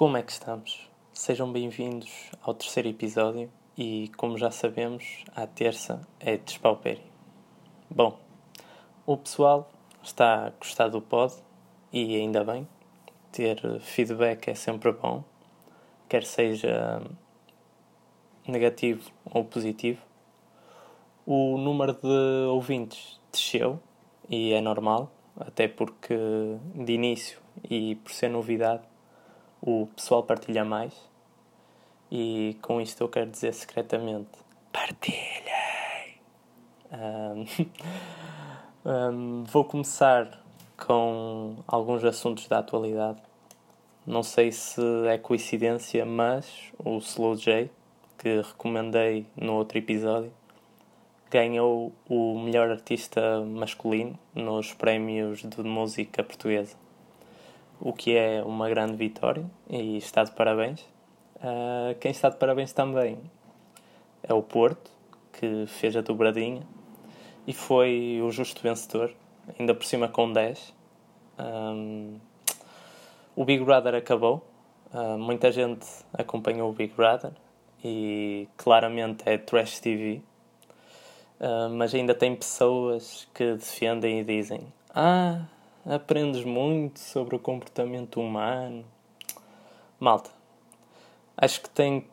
Como é que estamos? Sejam bem-vindos ao terceiro episódio e, como já sabemos, a terça é despaupério. Bom, o pessoal está a gostar do pod e ainda bem. Ter feedback é sempre bom, quer seja negativo ou positivo. O número de ouvintes desceu e é normal, até porque de início e por ser novidade o pessoal partilha mais. E com isto eu quero dizer secretamente: partilhem! Um, um, vou começar com alguns assuntos da atualidade. Não sei se é coincidência, mas o Slow J, que recomendei no outro episódio, ganhou o melhor artista masculino nos prémios de música portuguesa o que é uma grande vitória e está de parabéns. Uh, quem está de parabéns também é o Porto, que fez a dobradinha e foi o justo vencedor, ainda por cima com 10. Um, o Big Brother acabou, uh, muita gente acompanhou o Big Brother e claramente é trash TV. Uh, mas ainda tem pessoas que defendem e dizem: Ah, aprendes muito sobre o comportamento humano. Malta, acho que tem,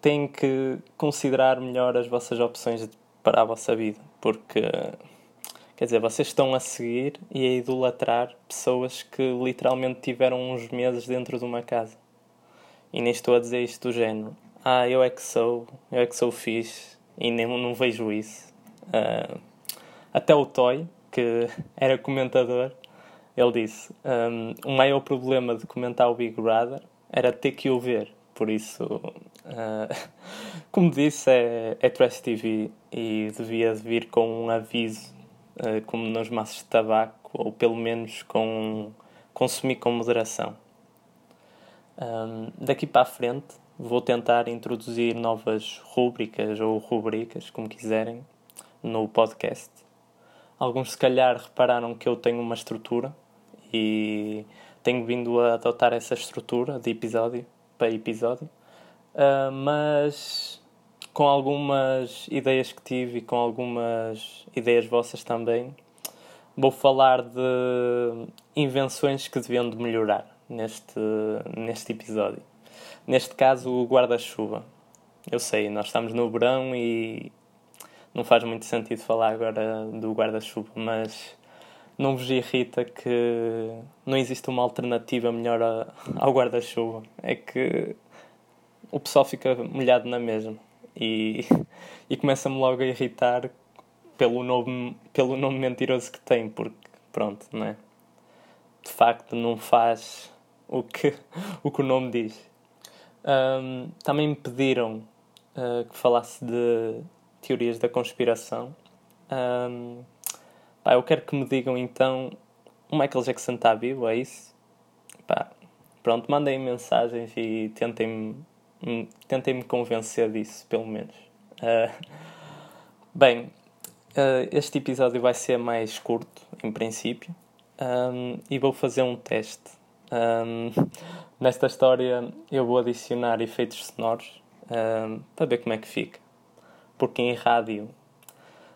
tem que considerar melhor as vossas opções para a vossa vida, porque quer dizer, vocês estão a seguir e a idolatrar pessoas que literalmente tiveram uns meses dentro de uma casa. E nem estou a dizer isto do género. Ah, eu é que sou, eu é que sou fixe e nem não vejo isso. Uh, até o Toy, que era comentador, ele disse: um, o maior problema de comentar o Big Brother era ter que o ver. Por isso, uh, como disse, é, é Trash TV e devia vir com um aviso, uh, como nos maços de tabaco, ou pelo menos com consumir com moderação. Um, daqui para a frente, vou tentar introduzir novas rúbricas ou rubricas, como quiserem, no podcast. Alguns, se calhar, repararam que eu tenho uma estrutura e tenho vindo a adotar essa estrutura de episódio para episódio, uh, mas com algumas ideias que tive e com algumas ideias vossas também, vou falar de invenções que deviam de melhorar neste, neste episódio. Neste caso, o guarda-chuva. Eu sei, nós estamos no verão e não faz muito sentido falar agora do guarda-chuva, mas não vos irrita que não existe uma alternativa melhor ao guarda-chuva. É que o pessoal fica molhado na mesma e, e começa-me logo a irritar pelo nome, pelo nome mentiroso que tem, porque pronto, não é? De facto, não faz o que o, que o nome diz. Um, também me pediram uh, que falasse de teorias da conspiração. Um, Pá, eu quero que me digam então o Michael Jackson está vivo, é isso? Pá, pronto, mandem mensagens e tentem-me tentem -me convencer disso, pelo menos. Uh, bem, uh, este episódio vai ser mais curto, em princípio, um, e vou fazer um teste. Um, nesta história eu vou adicionar efeitos sonoros um, para ver como é que fica. Porque em rádio,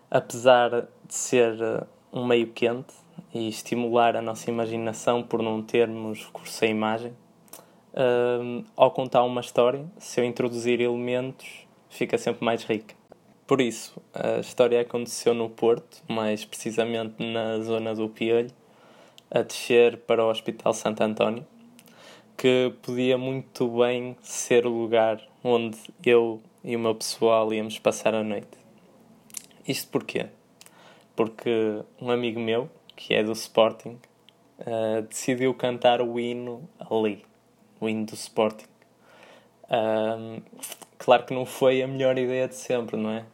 apesar de ser um meio quente e estimular a nossa imaginação por não termos recurso à imagem. Ao contar uma história, se eu introduzir elementos, fica sempre mais rica. Por isso, a história aconteceu no Porto, mais precisamente na zona do Piolho, a descer para o Hospital Santo António, que podia muito bem ser o lugar onde eu e o meu pessoal íamos passar a noite. Isto porquê? Porque um amigo meu, que é do Sporting, uh, decidiu cantar o hino ali, o hino do Sporting. Um, claro que não foi a melhor ideia de sempre, não é?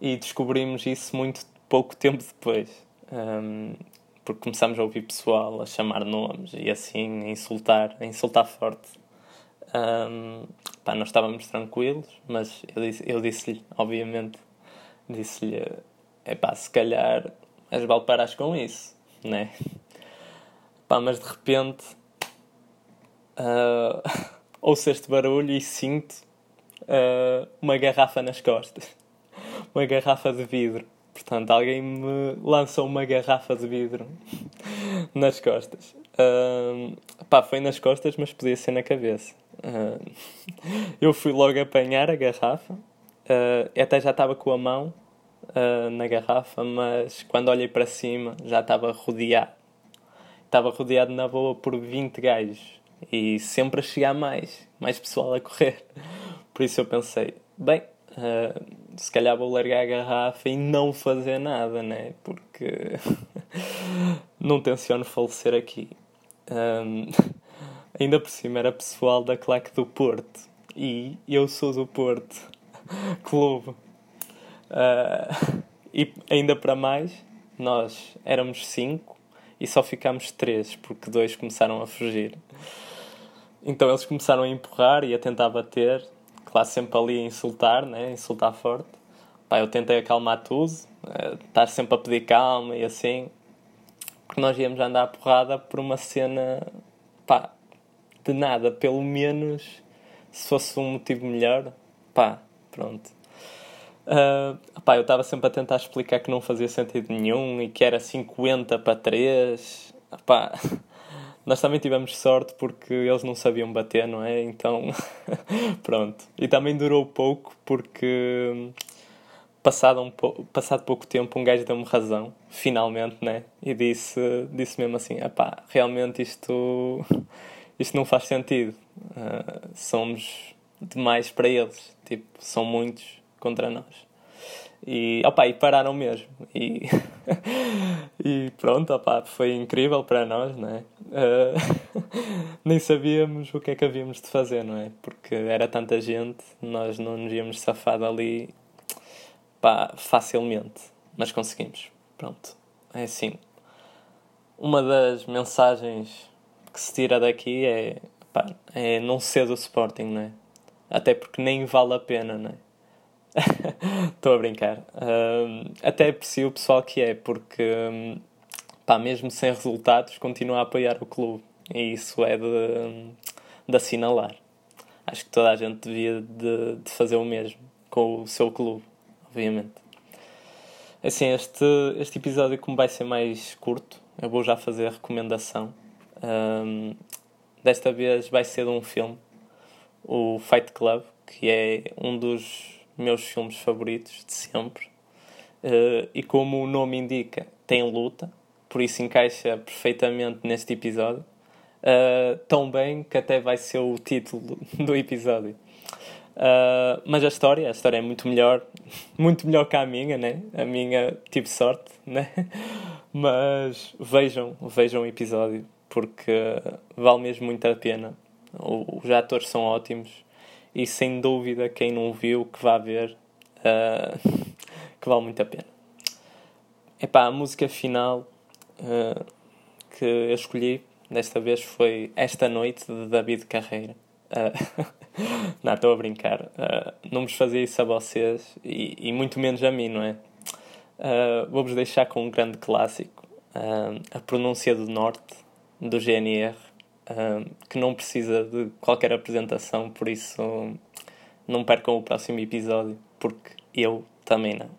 E descobrimos isso muito pouco tempo depois. Um, porque começámos a ouvir pessoal a chamar nomes e assim a insultar, a insultar forte. Um, pá, nós estávamos tranquilos, mas eu disse-lhe, disse obviamente, disse-lhe é pá, se calhar as balparas com isso, né? Pá, mas de repente uh, ouço este barulho e sinto uh, uma garrafa nas costas. uma garrafa de vidro. Portanto, alguém me lançou uma garrafa de vidro nas costas. Uh, pá, foi nas costas, mas podia ser na cabeça. Uh, eu fui logo apanhar a garrafa. Uh, até já estava com a mão uh, na garrafa, mas quando olhei para cima já estava rodeado. Estava rodeado na boa por 20 gajos e sempre a chegar mais, mais pessoal a correr. Por isso eu pensei, bem, uh, se calhar vou largar a garrafa e não fazer nada, né? Porque não tenciono falecer aqui. Um, ainda por cima era pessoal da claque do Porto e eu sou do Porto Clube. Uh, e ainda para mais, nós éramos cinco e só ficámos três porque dois começaram a fugir. Então eles começaram a empurrar e a tentar bater, claro, sempre ali a insultar, né? insultar forte. Pá, eu tentei acalmar tudo, uh, estar sempre a pedir calma e assim, porque nós íamos andar a porrada por uma cena, pá, de nada, pelo menos se fosse um motivo melhor, pá, pronto. Uh, eu estava sempre a tentar explicar que não fazia sentido nenhum e que era 50 para 3. Pá, nós também tivemos sorte porque eles não sabiam bater, não é? Então, pronto. E também durou pouco porque, passado, um passado pouco tempo, um gajo deu-me razão, finalmente, né? E disse, disse mesmo assim: pá, realmente isto, isto não faz sentido. Uh, somos demais para eles. Tipo, são muitos contra nós. E, opa, e pararam mesmo. E, e pronto, opa, foi incrível para nós, não é? Uh, nem sabíamos o que é que havíamos de fazer, não é? Porque era tanta gente, nós não nos íamos safar dali pá, facilmente. Mas conseguimos. Pronto. É assim. Uma das mensagens que se tira daqui é, pá, é não ser do Sporting, não é? Até porque nem vale a pena, não é? Estou a brincar. Um, até aprecio o pessoal que é, porque, um, pá, mesmo sem resultados, continua a apoiar o clube. E isso é de, de assinalar. Acho que toda a gente devia de, de fazer o mesmo com o seu clube, obviamente. Assim, este, este episódio, como vai ser mais curto, eu vou já fazer a recomendação. Um, desta vez vai ser de um filme, o Fight Club, que é um dos meus filmes favoritos de sempre. Uh, e como o nome indica, tem luta, por isso encaixa perfeitamente neste episódio. Uh, tão bem que até vai ser o título do episódio. Uh, mas a história, a história é muito melhor, muito melhor que a minha, né? A minha tive sorte, né? Mas vejam, vejam o episódio porque vale mesmo muito a pena. Os atores são ótimos e sem dúvida quem não viu que vá ver uh, que vale muito a pena. Epá, a música final uh, que eu escolhi desta vez foi Esta Noite de David Carreira. Uh, não, estou a brincar. Uh, não vos fazia isso a vocês e, e muito menos a mim, não é? Vou-vos deixar com um grande clássico, A Pronúncia do Norte, do GNR que não precisa de qualquer apresentação, por isso não percam o próximo episódio, porque eu também não.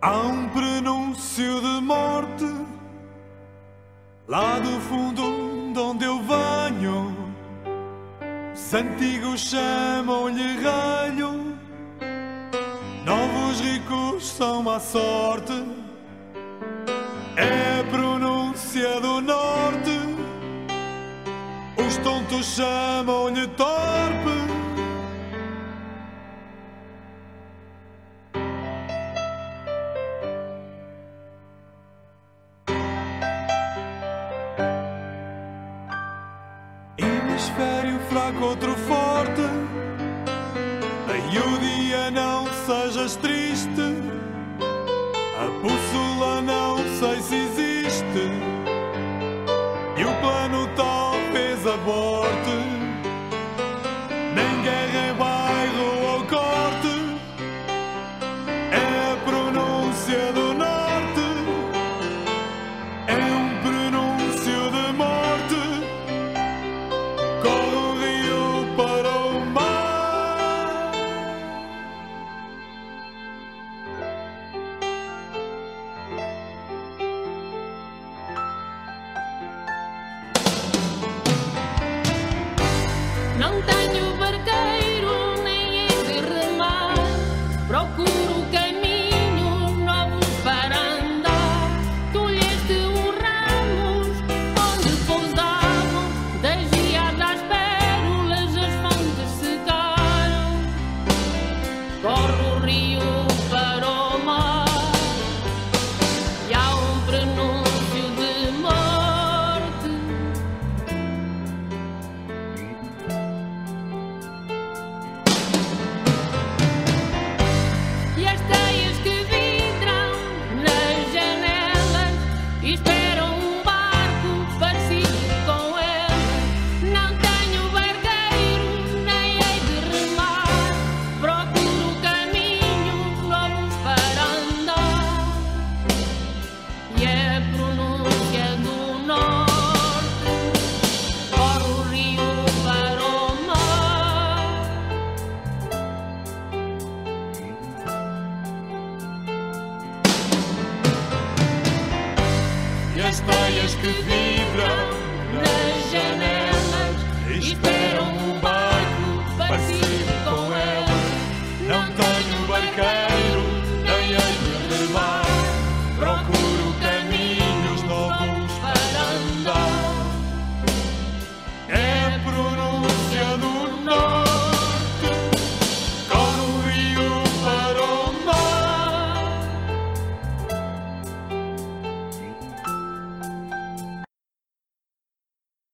Há um prenúncio de morte lá do fundo de onde eu venho. Os antigos chamam-lhe ralho são má sorte, é a pronúncia do norte. Os tontos chamam-lhe torpe. Hemisfério fraco, outro forte. the boy.